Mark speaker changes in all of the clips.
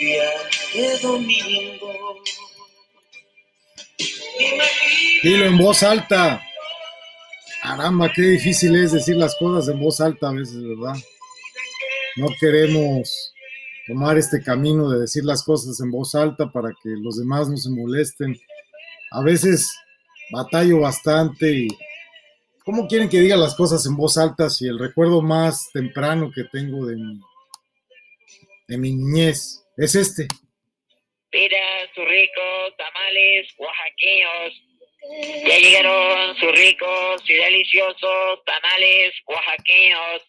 Speaker 1: día.
Speaker 2: Dilo en voz alta. Caramba, qué difícil es decir las cosas en voz alta a veces, ¿verdad? No queremos tomar este camino de decir las cosas en voz alta para que los demás no se molesten. A veces batallo bastante y ¿cómo quieren que diga las cosas en voz alta si el recuerdo más temprano que tengo de mi, de mi niñez es este?
Speaker 3: Mira sus ricos tamales oaxaqueños. Ya llegaron sus ricos y deliciosos tamales oaxaqueños.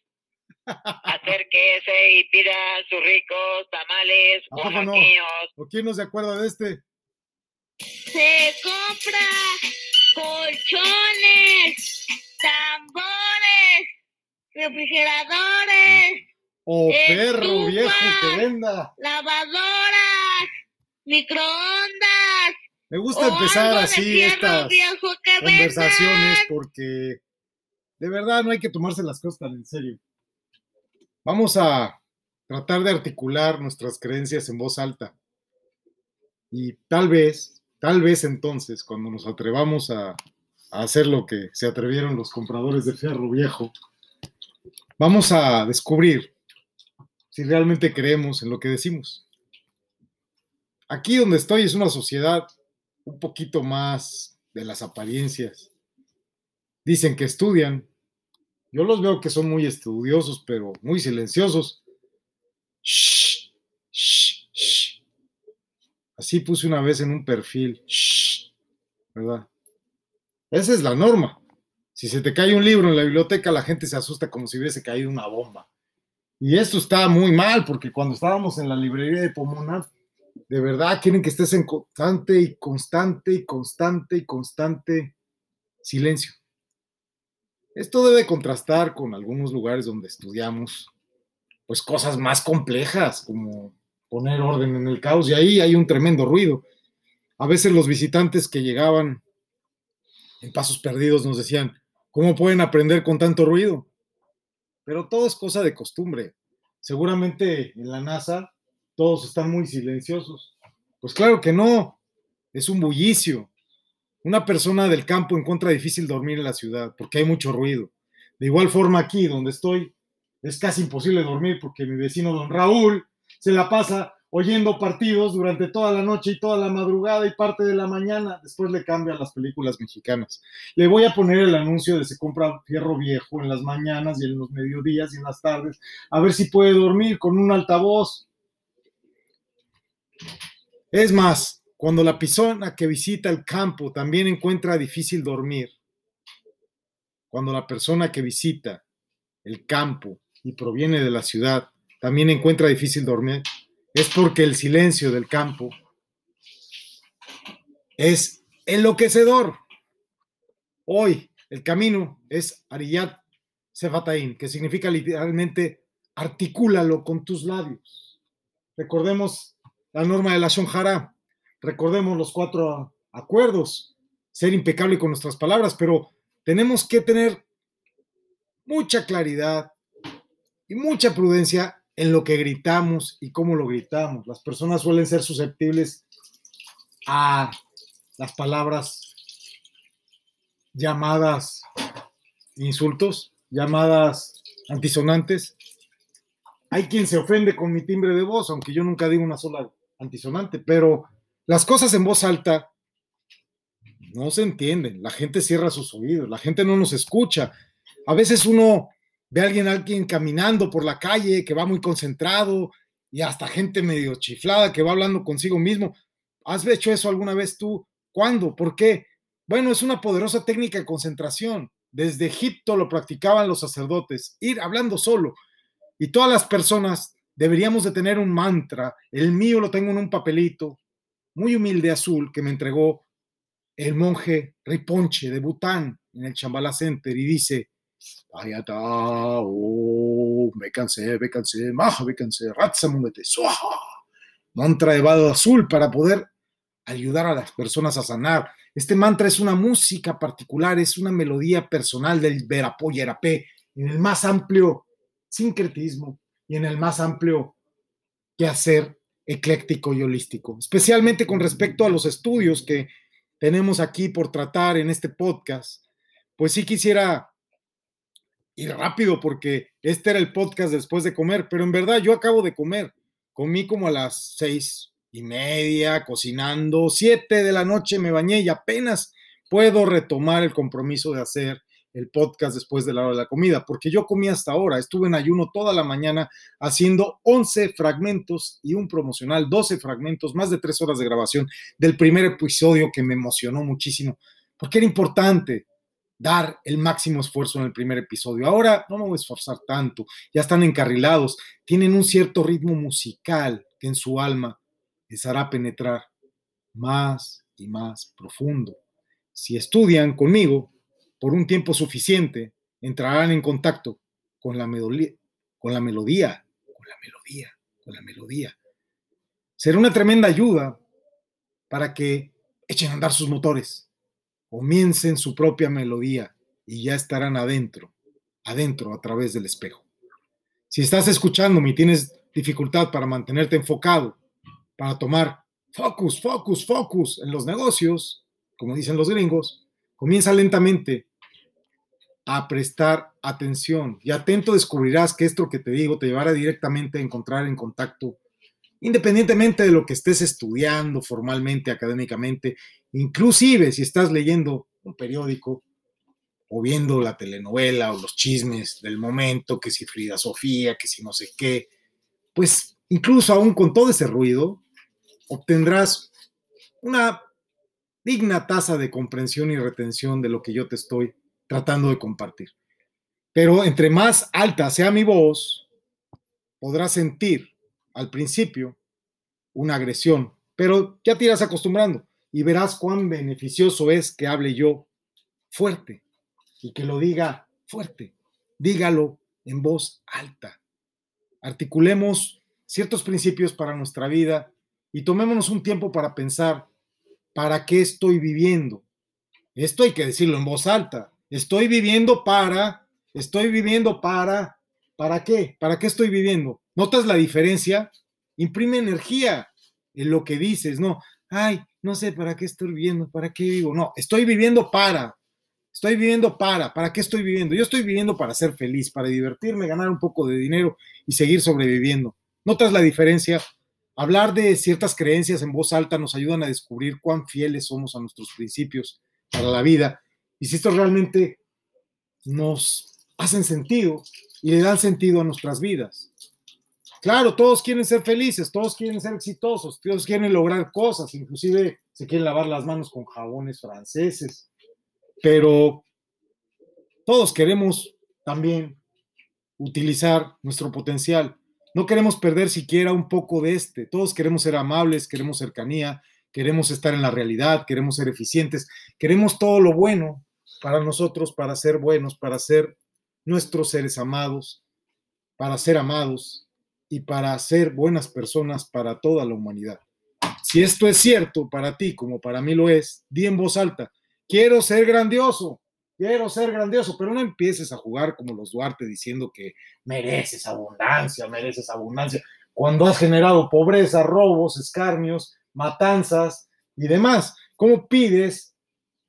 Speaker 3: Acérquese y pida sus ricos tamales
Speaker 2: ¿A poco no?
Speaker 3: oaxaqueños.
Speaker 2: ¿O quién no se acuerda de este?
Speaker 4: Se compra colchones, tambores, refrigeradores,
Speaker 2: O
Speaker 4: Estufa.
Speaker 2: perro viejo que venda.
Speaker 4: lavadoras, microondas.
Speaker 2: Me gusta empezar así estas conversaciones
Speaker 4: vendan.
Speaker 2: porque de verdad no hay que tomarse las cosas tan en serio. Vamos a tratar de articular nuestras creencias en voz alta. Y tal vez, tal vez entonces, cuando nos atrevamos a, a hacer lo que se atrevieron los compradores de fierro viejo, vamos a descubrir si realmente creemos en lo que decimos. Aquí donde estoy es una sociedad un poquito más de las apariencias. Dicen que estudian. Yo los veo que son muy estudiosos, pero muy silenciosos. Shh, shh, shh. Así puse una vez en un perfil. Shh, ¿Verdad? Esa es la norma. Si se te cae un libro en la biblioteca, la gente se asusta como si hubiese caído una bomba. Y esto está muy mal, porque cuando estábamos en la librería de Pomona, de verdad quieren que estés en constante y constante y constante y constante silencio. Esto debe contrastar con algunos lugares donde estudiamos, pues cosas más complejas, como poner orden en el caos, y ahí hay un tremendo ruido. A veces los visitantes que llegaban en pasos perdidos nos decían, ¿cómo pueden aprender con tanto ruido? Pero todo es cosa de costumbre. Seguramente en la NASA todos están muy silenciosos. Pues claro que no, es un bullicio. Una persona del campo encuentra difícil dormir en la ciudad porque hay mucho ruido. De igual forma aquí donde estoy es casi imposible dormir porque mi vecino don Raúl se la pasa oyendo partidos durante toda la noche y toda la madrugada y parte de la mañana. Después le cambian las películas mexicanas. Le voy a poner el anuncio de se compra fierro viejo en las mañanas y en los mediodías y en las tardes, a ver si puede dormir con un altavoz. Es más, cuando la persona que visita el campo también encuentra difícil dormir, cuando la persona que visita el campo y proviene de la ciudad también encuentra difícil dormir, es porque el silencio del campo es enloquecedor. Hoy el camino es Ariyat Sefataim, que significa literalmente articúlalo con tus labios. Recordemos la norma de la Shonjara, recordemos los cuatro acuerdos, ser impecable con nuestras palabras, pero tenemos que tener mucha claridad y mucha prudencia en lo que gritamos y cómo lo gritamos. Las personas suelen ser susceptibles a las palabras llamadas insultos, llamadas antisonantes. Hay quien se ofende con mi timbre de voz, aunque yo nunca digo una sola antisonante, pero las cosas en voz alta no se entienden. La gente cierra sus oídos, la gente no nos escucha. A veces uno ve a alguien, alguien caminando por la calle que va muy concentrado y hasta gente medio chiflada que va hablando consigo mismo. ¿Has hecho eso alguna vez tú? ¿Cuándo? ¿Por qué? Bueno, es una poderosa técnica de concentración. Desde Egipto lo practicaban los sacerdotes, ir hablando solo. Y todas las personas deberíamos de tener un mantra. El mío lo tengo en un papelito muy humilde azul que me entregó el monje Riponche de Bután en el Chambala Center y dice, Ayata, oh, me cansé, maja, me cansé, ratzamungete, suaja. Mantra de vado azul para poder ayudar a las personas a sanar. Este mantra es una música particular, es una melodía personal del Verapó Yerapé, en el más amplio sincretismo y en el más amplio quehacer ecléctico y holístico, especialmente con respecto a los estudios que tenemos aquí por tratar en este podcast. Pues sí quisiera ir rápido porque este era el podcast después de comer, pero en verdad yo acabo de comer. Comí como a las seis y media, cocinando, siete de la noche me bañé y apenas puedo retomar el compromiso de hacer el podcast después de la hora de la comida, porque yo comí hasta ahora, estuve en ayuno toda la mañana haciendo 11 fragmentos y un promocional, 12 fragmentos, más de tres horas de grabación del primer episodio que me emocionó muchísimo, porque era importante dar el máximo esfuerzo en el primer episodio. Ahora no me voy a esforzar tanto, ya están encarrilados, tienen un cierto ritmo musical que en su alma les hará penetrar más y más profundo. Si estudian conmigo, por un tiempo suficiente, entrarán en contacto con la, melodía, con la melodía, con la melodía, con la melodía. Será una tremenda ayuda para que echen a andar sus motores, comiencen su propia melodía y ya estarán adentro, adentro a través del espejo. Si estás escuchándome y tienes dificultad para mantenerte enfocado, para tomar focus, focus, focus en los negocios, como dicen los gringos, comienza lentamente a prestar atención y atento descubrirás que esto que te digo te llevará directamente a encontrar en contacto, independientemente de lo que estés estudiando formalmente, académicamente, inclusive si estás leyendo un periódico o viendo la telenovela o los chismes del momento, que si Frida Sofía, que si no sé qué, pues incluso aún con todo ese ruido, obtendrás una digna tasa de comprensión y retención de lo que yo te estoy tratando de compartir. Pero entre más alta sea mi voz, podrás sentir al principio una agresión, pero ya te irás acostumbrando y verás cuán beneficioso es que hable yo fuerte y que lo diga fuerte. Dígalo en voz alta. Articulemos ciertos principios para nuestra vida y tomémonos un tiempo para pensar, ¿para qué estoy viviendo? Esto hay que decirlo en voz alta. Estoy viviendo para, estoy viviendo para, ¿para qué? ¿Para qué estoy viviendo? ¿Notas la diferencia? Imprime energía en lo que dices, no, ay, no sé para qué estoy viviendo, para qué vivo, no, estoy viviendo para, estoy viviendo para, ¿para qué estoy viviendo? Yo estoy viviendo para ser feliz, para divertirme, ganar un poco de dinero y seguir sobreviviendo. ¿Notas la diferencia? Hablar de ciertas creencias en voz alta nos ayudan a descubrir cuán fieles somos a nuestros principios para la vida y si estos realmente nos hacen sentido y le dan sentido a nuestras vidas. Claro, todos quieren ser felices, todos quieren ser exitosos, todos quieren lograr cosas, inclusive se quieren lavar las manos con jabones franceses, pero todos queremos también utilizar nuestro potencial. No queremos perder siquiera un poco de este. Todos queremos ser amables, queremos cercanía, queremos estar en la realidad, queremos ser eficientes, queremos todo lo bueno para nosotros, para ser buenos, para ser nuestros seres amados, para ser amados y para ser buenas personas para toda la humanidad. Si esto es cierto para ti como para mí lo es, di en voz alta, quiero ser grandioso, quiero ser grandioso, pero no empieces a jugar como los Duarte diciendo que mereces abundancia, mereces abundancia, cuando has generado pobreza, robos, escarnios, matanzas y demás. ¿Cómo pides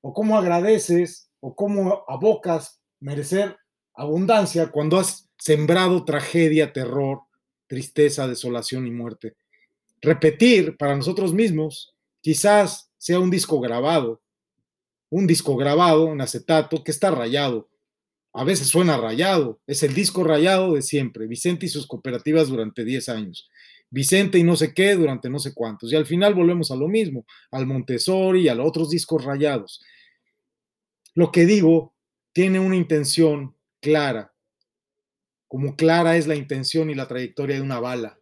Speaker 2: o cómo agradeces o cómo abocas merecer abundancia cuando has sembrado tragedia, terror, tristeza, desolación y muerte. Repetir para nosotros mismos quizás sea un disco grabado, un disco grabado en acetato que está rayado. A veces suena rayado, es el disco rayado de siempre, Vicente y sus cooperativas durante 10 años. Vicente y no sé qué durante no sé cuántos. Y al final volvemos a lo mismo, al Montessori y a los otros discos rayados. Lo que digo tiene una intención clara, como clara es la intención y la trayectoria de una bala.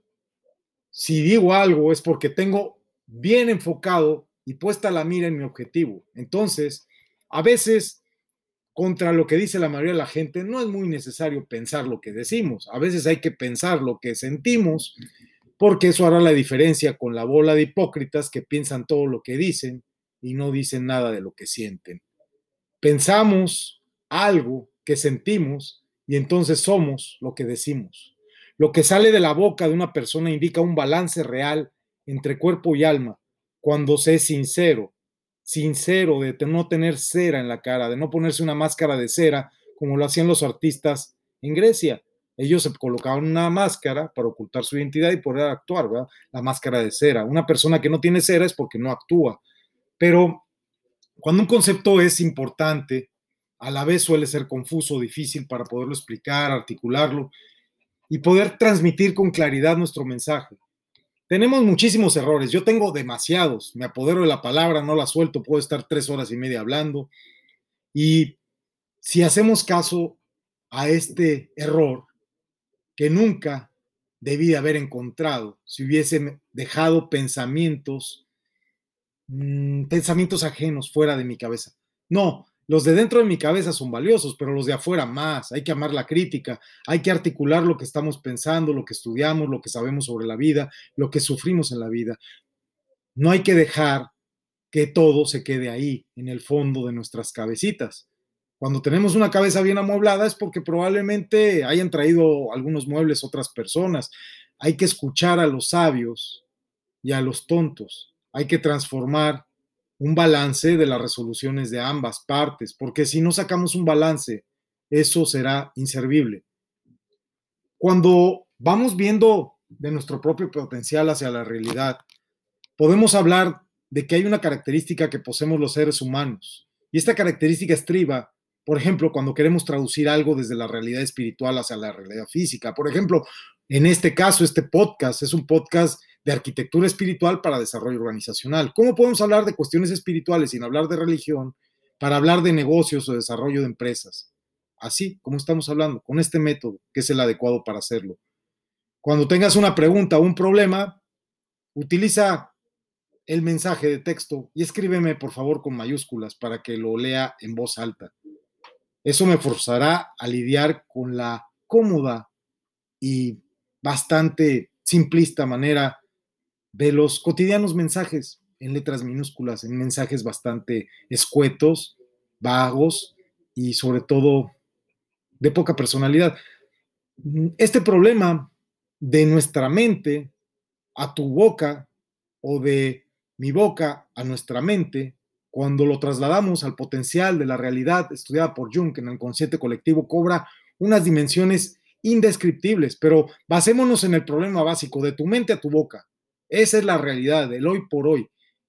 Speaker 2: Si digo algo es porque tengo bien enfocado y puesta la mira en mi objetivo. Entonces, a veces, contra lo que dice la mayoría de la gente, no es muy necesario pensar lo que decimos. A veces hay que pensar lo que sentimos, porque eso hará la diferencia con la bola de hipócritas que piensan todo lo que dicen y no dicen nada de lo que sienten pensamos algo que sentimos y entonces somos lo que decimos. Lo que sale de la boca de una persona indica un balance real entre cuerpo y alma cuando se es sincero, sincero de no tener cera en la cara, de no ponerse una máscara de cera como lo hacían los artistas en Grecia. Ellos se colocaban una máscara para ocultar su identidad y poder actuar, ¿verdad? La máscara de cera. Una persona que no tiene cera es porque no actúa. Pero cuando un concepto es importante, a la vez suele ser confuso, difícil para poderlo explicar, articularlo y poder transmitir con claridad nuestro mensaje. Tenemos muchísimos errores, yo tengo demasiados, me apodero de la palabra, no la suelto, puedo estar tres horas y media hablando. Y si hacemos caso a este error que nunca debí haber encontrado, si hubiese dejado pensamientos, mmm, pensamientos ajenos fuera de mi cabeza. No, los de dentro de mi cabeza son valiosos, pero los de afuera más. Hay que amar la crítica, hay que articular lo que estamos pensando, lo que estudiamos, lo que sabemos sobre la vida, lo que sufrimos en la vida. No hay que dejar que todo se quede ahí, en el fondo de nuestras cabecitas. Cuando tenemos una cabeza bien amueblada es porque probablemente hayan traído algunos muebles otras personas. Hay que escuchar a los sabios y a los tontos. Hay que transformar un balance de las resoluciones de ambas partes, porque si no sacamos un balance, eso será inservible. Cuando vamos viendo de nuestro propio potencial hacia la realidad, podemos hablar de que hay una característica que poseemos los seres humanos, y esta característica estriba, por ejemplo, cuando queremos traducir algo desde la realidad espiritual hacia la realidad física. Por ejemplo, en este caso, este podcast es un podcast de arquitectura espiritual para desarrollo organizacional. ¿Cómo podemos hablar de cuestiones espirituales sin hablar de religión para hablar de negocios o desarrollo de empresas? Así como estamos hablando, con este método, que es el adecuado para hacerlo. Cuando tengas una pregunta o un problema, utiliza el mensaje de texto y escríbeme por favor con mayúsculas para que lo lea en voz alta. Eso me forzará a lidiar con la cómoda y bastante simplista manera de los cotidianos mensajes en letras minúsculas, en mensajes bastante escuetos, vagos y sobre todo de poca personalidad. Este problema de nuestra mente a tu boca o de mi boca a nuestra mente, cuando lo trasladamos al potencial de la realidad estudiada por Jung en el consciente colectivo, cobra unas dimensiones indescriptibles, pero basémonos en el problema básico, de tu mente a tu boca. Esa es la realidad del hoy por hoy.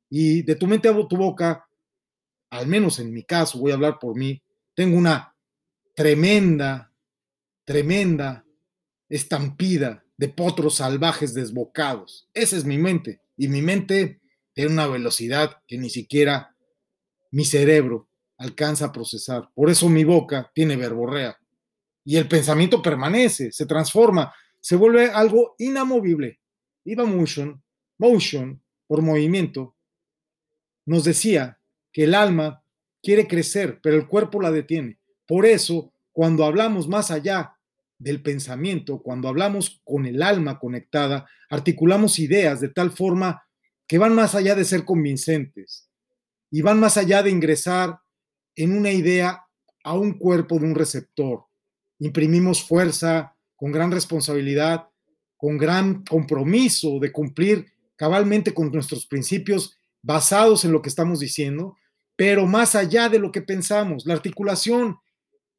Speaker 2: Y de tu mente a tu boca, al menos en mi caso, voy a hablar por mí, tengo una tremenda, tremenda estampida de potros salvajes desbocados. Esa es mi mente. Y mi mente tiene una velocidad que ni siquiera mi cerebro alcanza a procesar. Por eso mi boca tiene verborrea. Y el pensamiento permanece, se transforma, se vuelve algo inamovible. Iba Motion motion, por movimiento, nos decía que el alma quiere crecer, pero el cuerpo la detiene. Por eso, cuando hablamos más allá del pensamiento, cuando hablamos con el alma conectada, articulamos ideas de tal forma que van más allá de ser convincentes y van más allá de ingresar en una idea a un cuerpo de un receptor. Imprimimos fuerza con gran responsabilidad, con gran compromiso de cumplir cabalmente con nuestros principios basados en lo que estamos diciendo, pero más allá de lo que pensamos. La articulación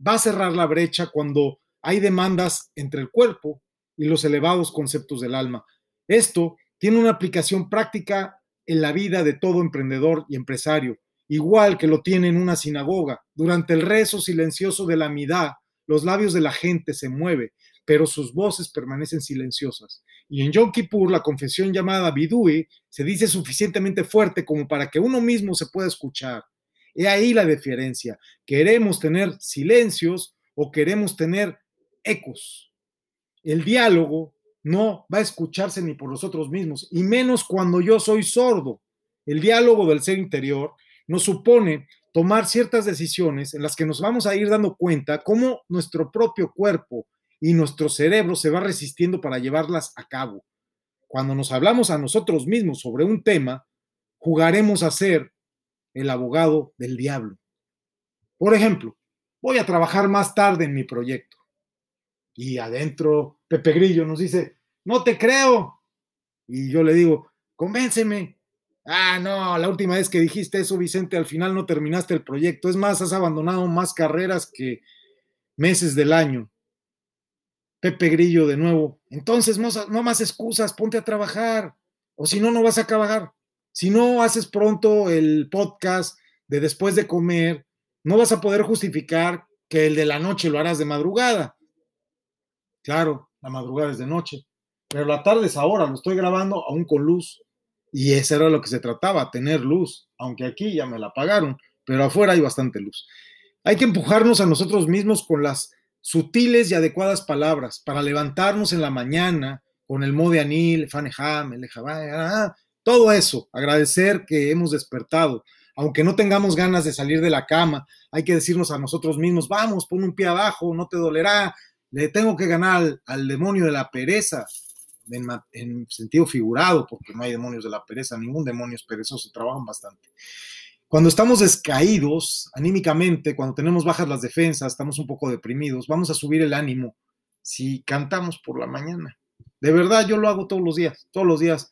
Speaker 2: va a cerrar la brecha cuando hay demandas entre el cuerpo y los elevados conceptos del alma. Esto tiene una aplicación práctica en la vida de todo emprendedor y empresario, igual que lo tiene en una sinagoga. Durante el rezo silencioso de la midá, los labios de la gente se mueven, pero sus voces permanecen silenciosas. Y en Yom Kippur, la confesión llamada Bidui se dice suficientemente fuerte como para que uno mismo se pueda escuchar. He ahí la diferencia. ¿Queremos tener silencios o queremos tener ecos? El diálogo no va a escucharse ni por nosotros mismos, y menos cuando yo soy sordo. El diálogo del ser interior nos supone tomar ciertas decisiones en las que nos vamos a ir dando cuenta cómo nuestro propio cuerpo y nuestro cerebro se va resistiendo para llevarlas a cabo. Cuando nos hablamos a nosotros mismos sobre un tema, jugaremos a ser el abogado del diablo. Por ejemplo, voy a trabajar más tarde en mi proyecto. Y adentro, Pepe Grillo nos dice, no te creo. Y yo le digo, convénceme. Ah, no, la última vez que dijiste eso, Vicente, al final no terminaste el proyecto. Es más, has abandonado más carreras que meses del año. Pepe Grillo de nuevo. Entonces, no, más excusas, ponte a trabajar. O si no, no vas a trabajar. Si no haces pronto el podcast de después de comer, no vas a poder justificar que el de la noche lo harás de madrugada. Claro, la madrugada es de noche, pero la tarde es ahora, lo estoy grabando aún con luz. Y eso era lo que se trataba, tener luz, aunque aquí ya me la apagaron, pero afuera hay bastante luz. Hay que empujarnos a nosotros mismos con las sutiles y adecuadas palabras para levantarnos en la mañana con el de anil, fanejam, el todo eso, agradecer que hemos despertado, aunque no tengamos ganas de salir de la cama, hay que decirnos a nosotros mismos, vamos, pon un pie abajo, no te dolerá, le tengo que ganar al, demonio de la pereza, en, en, sentido figurado, porque no hay demonios de la pereza, ningún demonio es perezoso, trabajan bastante. Cuando estamos descaídos anímicamente, cuando tenemos bajas las defensas, estamos un poco deprimidos, vamos a subir el ánimo si cantamos por la mañana. De verdad, yo lo hago todos los días, todos los días.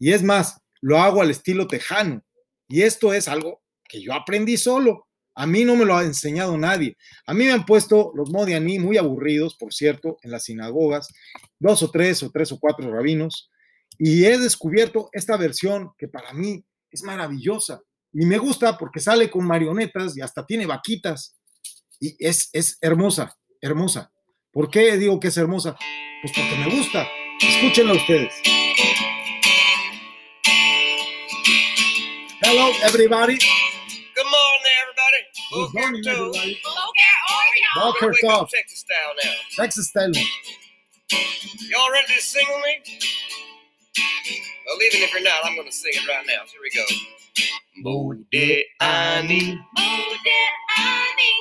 Speaker 2: Y es más, lo hago al estilo tejano. Y esto es algo que yo aprendí solo. A mí no me lo ha enseñado nadie. A mí me han puesto los modianí muy aburridos, por cierto, en las sinagogas, dos o tres o tres o cuatro rabinos, y he descubierto esta versión que para mí es maravillosa. Y me gusta porque sale con marionetas y hasta tiene vaquitas. Y es, es hermosa, hermosa. ¿Por qué digo que es hermosa? Pues porque me gusta. Escúchenla ustedes. Hello, everybody. Look at
Speaker 4: Orion.
Speaker 2: Walker Cup.
Speaker 5: Texas style now.
Speaker 2: Texas style.
Speaker 5: Y'all ready to sing with me? Well, even if you're not, I'm going to sing it right now. Here we go. Mode ani. Mode ani.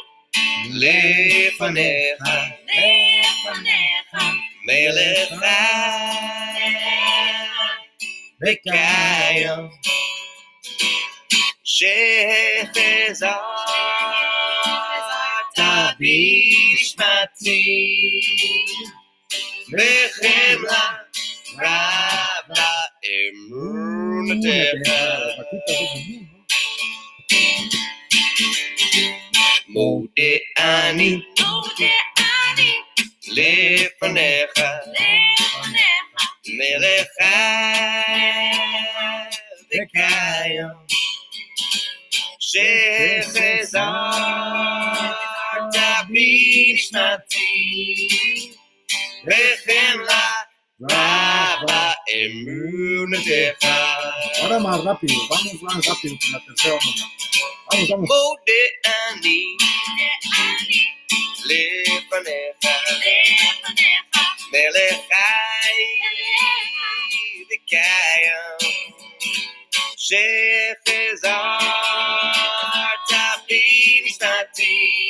Speaker 5: Lefanecha. Lefanecha. Melecha. Bekayam. Shechezah. בשמתי בחמלה רבה אמונתך מודה אני לפניך מלך וקיים שחזרת בשנתי בחמלה רבה אמונתך
Speaker 2: Ahora más rápido, vamos más rápido con la tercera ronda. Vamos, vamos.
Speaker 5: מודה אני לפניך מלך חי וקיים שחזרת בשנתי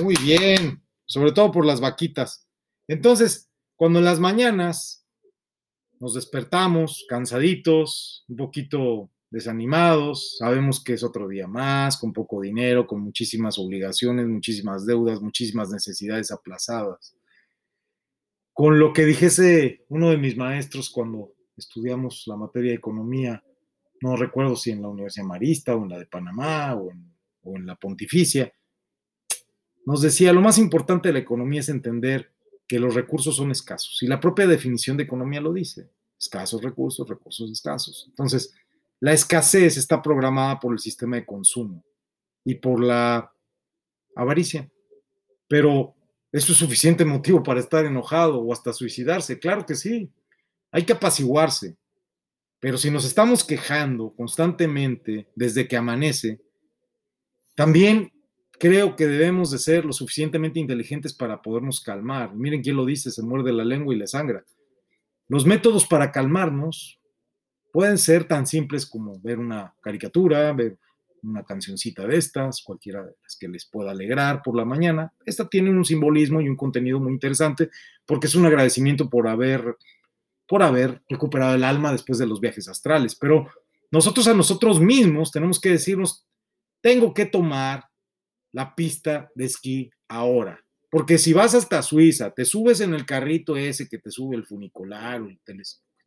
Speaker 2: Muy bien, sobre todo por las vaquitas. Entonces, cuando en las mañanas nos despertamos cansaditos, un poquito desanimados, sabemos que es otro día más, con poco dinero, con muchísimas obligaciones, muchísimas deudas, muchísimas necesidades aplazadas. Con lo que dijese uno de mis maestros cuando estudiamos la materia de economía, no recuerdo si en la Universidad Marista o en la de Panamá o en, la Pontificia, nos decía, lo más importante de la economía es entender que los recursos son escasos. Y la propia definición de economía lo dice. Escasos recursos, recursos escasos. Entonces, la escasez está programada por el sistema de consumo y por la avaricia. Pero, ¿eso es suficiente motivo para estar enojado o hasta suicidarse? Claro que sí. Hay que apaciguarse. Pero si nos estamos quejando constantemente desde que amanece, también creo que debemos de ser lo suficientemente inteligentes para podernos calmar. Miren quién lo dice, se muerde la lengua y le sangra. Los métodos para calmarnos pueden ser tan simples como ver una caricatura, ver una cancioncita de estas, cualquiera de las que les pueda alegrar por la mañana. Esta tiene un simbolismo y un contenido muy interesante porque es un agradecimiento por haber por haber recuperado el alma después de los viajes astrales. Pero nosotros a nosotros mismos tenemos que decirnos, tengo que tomar la pista de esquí ahora. Porque si vas hasta Suiza, te subes en el carrito ese que te sube el funicular o el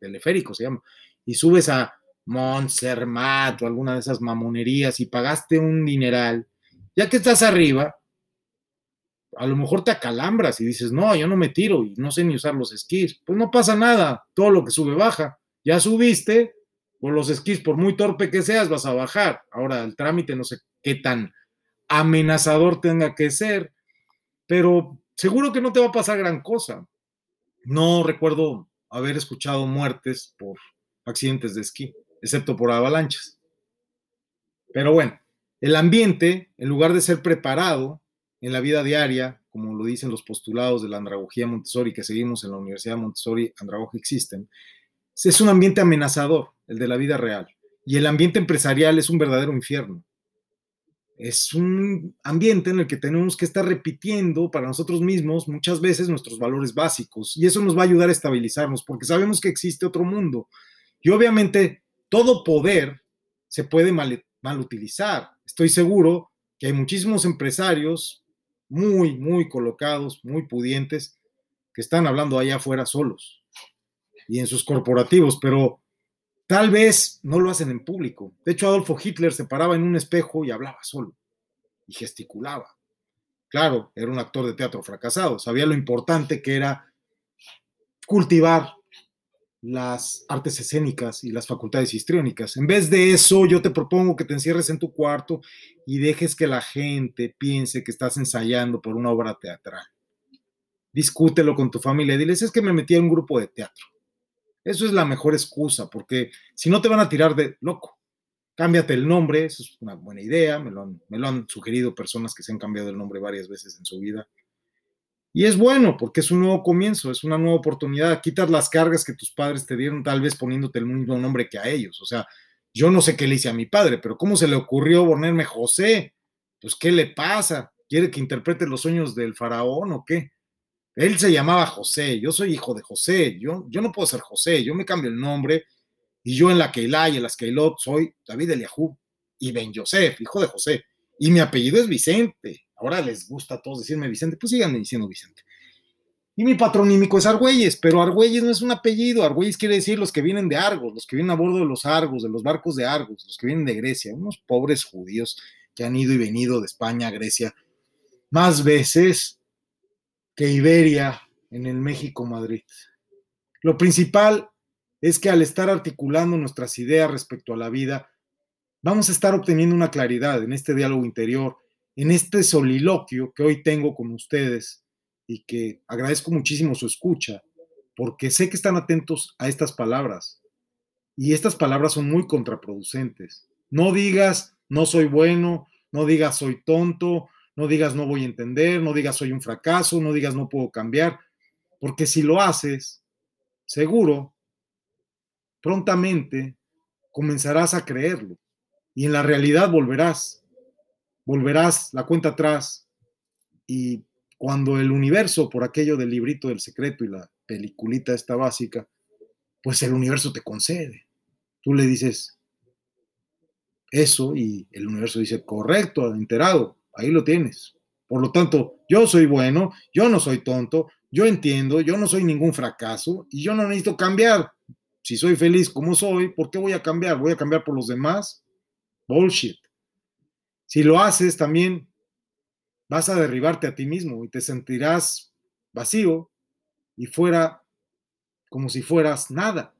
Speaker 2: teleférico, se llama, y subes a Montserrat o alguna de esas mamonerías y pagaste un dineral, ya que estás arriba, a lo mejor te acalambras y dices, no, yo no me tiro y no sé ni usar los esquís. Pues no pasa nada, todo lo que sube baja. Ya subiste, por los esquís, por muy torpe que seas, vas a bajar. Ahora, el trámite no sé qué tan amenazador tenga que ser, pero seguro que no te va a pasar gran cosa. No recuerdo haber escuchado muertes por accidentes de esquí, excepto por avalanchas. Pero bueno, el ambiente, en lugar de ser preparado, en la vida diaria, como lo dicen los postulados de la andragogía Montessori que seguimos en la Universidad Montessori Andragogy System, es un ambiente amenazador, el de la vida real. Y el ambiente empresarial es un verdadero infierno. Es un ambiente en el que tenemos que estar repitiendo para nosotros mismos muchas veces nuestros valores básicos. Y eso nos va a ayudar a estabilizarnos, porque sabemos que existe otro mundo. Y obviamente todo poder se puede mal, mal utilizar. Estoy seguro que hay muchísimos empresarios muy, muy colocados, muy pudientes, que están hablando allá afuera solos y en sus corporativos, pero tal vez no lo hacen en público. De hecho, Adolfo Hitler se paraba en un espejo y hablaba solo y gesticulaba. Claro, era un actor de teatro fracasado, sabía lo importante que era cultivar las artes escénicas y las facultades histriónicas. En vez de eso, yo te propongo que te encierres en tu cuarto y dejes que la gente piense que estás ensayando por una obra teatral. Discútelo con tu familia, diles, es que me metí a un grupo de teatro. Eso es la mejor excusa, porque si no te van a tirar de loco. Cámbiate el nombre, eso es una buena idea, me lo han sugerido personas que se han cambiado el nombre varias veces en su vida. Y es bueno porque es un nuevo comienzo, es una nueva oportunidad. Quitas las cargas que tus padres te dieron, tal vez poniéndote el mismo nombre que a ellos. O sea, yo no sé qué le hice a mi padre, pero ¿cómo se le ocurrió ponerme José? Pues, ¿qué le pasa? ¿Quiere que interprete los sueños del faraón o qué? Él se llamaba José, yo soy hijo de José, yo, yo no puedo ser José, yo me cambio el nombre y yo en la Keilah y en las Keilot soy David Eliahú y Ben Yosef, hijo de José. Y mi apellido es Vicente, Ahora les gusta a todos decirme Vicente, pues síganme diciendo Vicente. Y mi patronímico es Argüelles, pero Argüelles no es un apellido. Argüelles quiere decir los que vienen de Argos, los que vienen a bordo de los Argos, de los barcos de Argos, los que vienen de Grecia, unos pobres judíos que han ido y venido de España a Grecia más veces que Iberia en el México-Madrid. Lo principal es que al estar articulando nuestras ideas respecto a la vida, vamos a estar obteniendo una claridad en este diálogo interior en este soliloquio que hoy tengo con ustedes y que agradezco muchísimo su escucha, porque sé que están atentos a estas palabras. Y estas palabras son muy contraproducentes. No digas no soy bueno, no digas soy tonto, no digas no voy a entender, no digas soy un fracaso, no digas no puedo cambiar, porque si lo haces, seguro, prontamente comenzarás a creerlo y en la realidad volverás volverás la cuenta atrás y cuando el universo, por aquello del librito del secreto y la peliculita esta básica, pues el universo te concede. Tú le dices eso y el universo dice, correcto, enterado, ahí lo tienes. Por lo tanto, yo soy bueno, yo no soy tonto, yo entiendo, yo no soy ningún fracaso y yo no necesito cambiar. Si soy feliz como soy, ¿por qué voy a cambiar? ¿Voy a cambiar por los demás? Bullshit. Si lo haces, también vas a derribarte a ti mismo y te sentirás vacío y fuera como si fueras nada.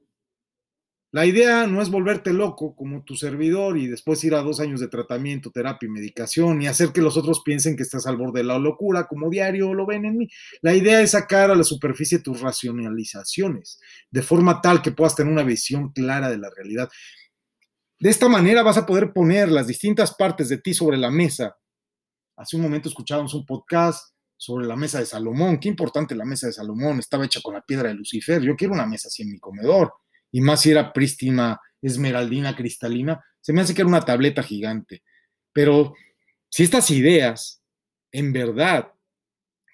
Speaker 2: La idea no es volverte loco como tu servidor y después ir a dos años de tratamiento, terapia y medicación y hacer que los otros piensen que estás al borde de la locura, como diario lo ven en mí. La idea es sacar a la superficie tus racionalizaciones, de forma tal que puedas tener una visión clara de la realidad. De esta manera vas a poder poner las distintas partes de ti sobre la mesa. Hace un momento escuchábamos un podcast sobre la mesa de Salomón. Qué importante la mesa de Salomón. Estaba hecha con la piedra de Lucifer. Yo quiero una mesa así en mi comedor y más si era prístina, esmeraldina, cristalina, se me hace que era una tableta gigante. Pero si estas ideas, en verdad,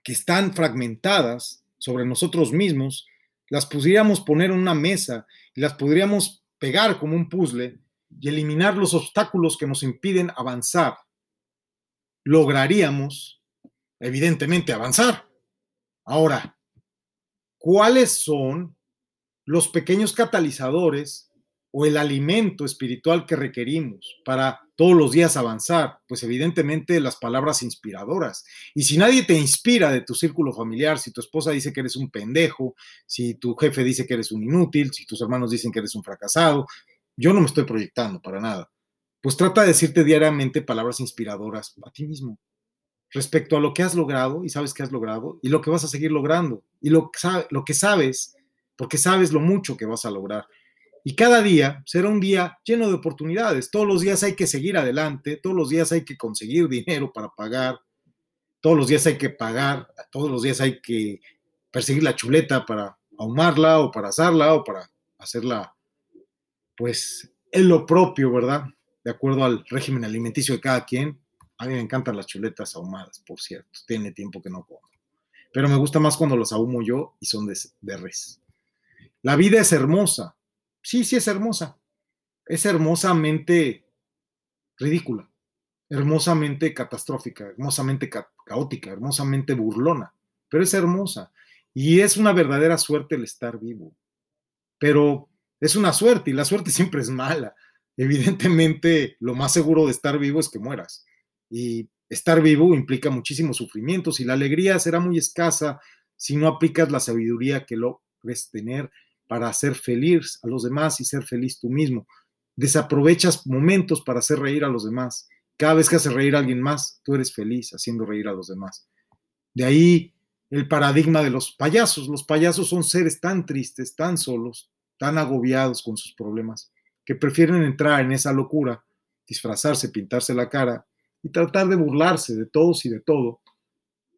Speaker 2: que están fragmentadas sobre nosotros mismos, las pudiéramos poner en una mesa y las podríamos pegar como un puzzle y eliminar los obstáculos que nos impiden avanzar, lograríamos, evidentemente, avanzar. Ahora, ¿cuáles son los pequeños catalizadores o el alimento espiritual que requerimos para todos los días avanzar? Pues evidentemente las palabras inspiradoras. Y si nadie te inspira de tu círculo familiar, si tu esposa dice que eres un pendejo, si tu jefe dice que eres un inútil, si tus hermanos dicen que eres un fracasado, yo no me estoy proyectando para nada. Pues trata de decirte diariamente palabras inspiradoras a ti mismo respecto a lo que has logrado y sabes que has logrado y lo que vas a seguir logrando y lo, lo que sabes porque sabes lo mucho que vas a lograr. Y cada día será un día lleno de oportunidades. Todos los días hay que seguir adelante, todos los días hay que conseguir dinero para pagar, todos los días hay que pagar, todos los días hay que perseguir la chuleta para ahumarla o para asarla o para hacerla, pues, en lo propio, ¿verdad? De acuerdo al régimen alimenticio de cada quien. A mí me encantan las chuletas ahumadas, por cierto. Tiene tiempo que no como. Pero me gusta más cuando los ahumo yo y son de, de res. La vida es hermosa. Sí, sí es hermosa. Es hermosamente ridícula, hermosamente catastrófica, hermosamente caótica, hermosamente burlona, pero es hermosa. Y es una verdadera suerte el estar vivo. Pero es una suerte y la suerte siempre es mala. Evidentemente, lo más seguro de estar vivo es que mueras. Y estar vivo implica muchísimos sufrimientos y la alegría será muy escasa si no aplicas la sabiduría que logres tener para hacer feliz a los demás y ser feliz tú mismo. Desaprovechas momentos para hacer reír a los demás. Cada vez que haces reír a alguien más, tú eres feliz haciendo reír a los demás. De ahí el paradigma de los payasos. Los payasos son seres tan tristes, tan solos, tan agobiados con sus problemas, que prefieren entrar en esa locura, disfrazarse, pintarse la cara y tratar de burlarse de todos y de todo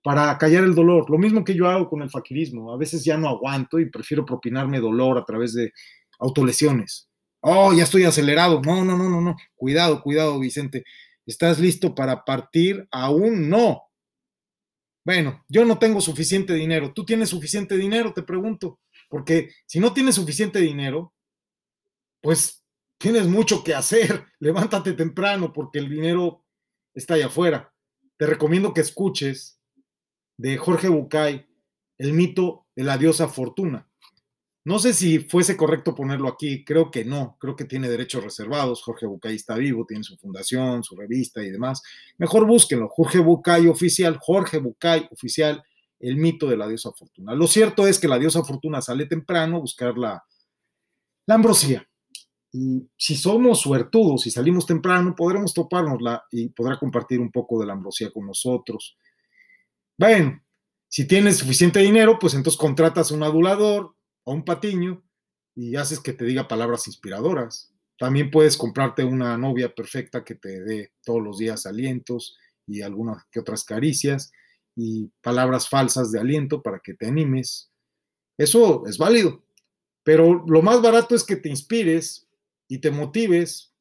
Speaker 2: para callar el dolor. Lo mismo que yo hago con el faquirismo. A veces ya no aguanto y prefiero propinarme dolor a través de autolesiones. Oh, ya estoy acelerado. No, no, no, no, no. Cuidado, cuidado, Vicente. ¿Estás listo para partir? Aún no. Bueno, yo no tengo suficiente dinero. ¿Tú tienes suficiente dinero? Te pregunto. Porque si no tienes suficiente dinero, pues tienes mucho que hacer. Levántate temprano porque el dinero está allá afuera. Te recomiendo que escuches de Jorge Bucay, el mito de la diosa Fortuna. No sé si fuese correcto ponerlo aquí, creo que no, creo que tiene derechos reservados. Jorge Bucay está vivo, tiene su fundación, su revista y demás. Mejor búsquenlo, Jorge Bucay oficial, Jorge Bucay oficial, el mito de la diosa Fortuna. Lo cierto es que la diosa Fortuna sale temprano a buscar la, la ambrosía. Y si somos suertudos y salimos temprano, podremos topárnosla y podrá compartir un poco de la ambrosía con nosotros. Bueno, si tienes suficiente dinero, pues entonces contratas a un adulador o un patiño y haces que te diga palabras inspiradoras. También puedes comprarte una novia perfecta que te dé todos los días alientos y algunas que otras caricias y palabras falsas de aliento para que te animes. Eso es válido. Pero lo más barato es que te inspires y te motives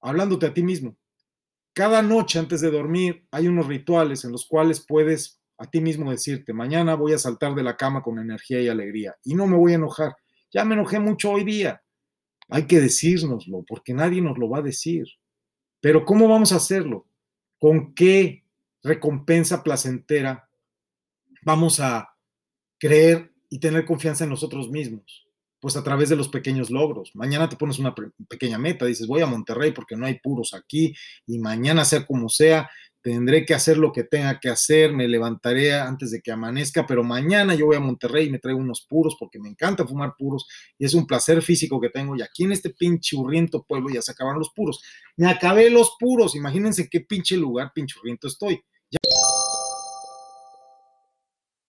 Speaker 2: hablándote a ti mismo. Cada noche antes de dormir hay unos rituales en los cuales puedes a ti mismo decirte, mañana voy a saltar de la cama con energía y alegría y no me voy a enojar. Ya me enojé mucho hoy día. Hay que decírnoslo porque nadie nos lo va a decir. Pero ¿cómo vamos a hacerlo? ¿Con qué recompensa placentera vamos a creer y tener confianza en nosotros mismos? Pues a través de los pequeños logros. Mañana te pones una pequeña meta, dices, voy a Monterrey porque no hay puros aquí y mañana sea como sea, tendré que hacer lo que tenga que hacer, me levantaré antes de que amanezca, pero mañana yo voy a Monterrey y me traigo unos puros porque me encanta fumar puros y es un placer físico que tengo y aquí en este pinche hurriento pueblo ya se acabaron los puros. Me acabé los puros, imagínense qué pinche lugar pinche hurriento estoy. Ya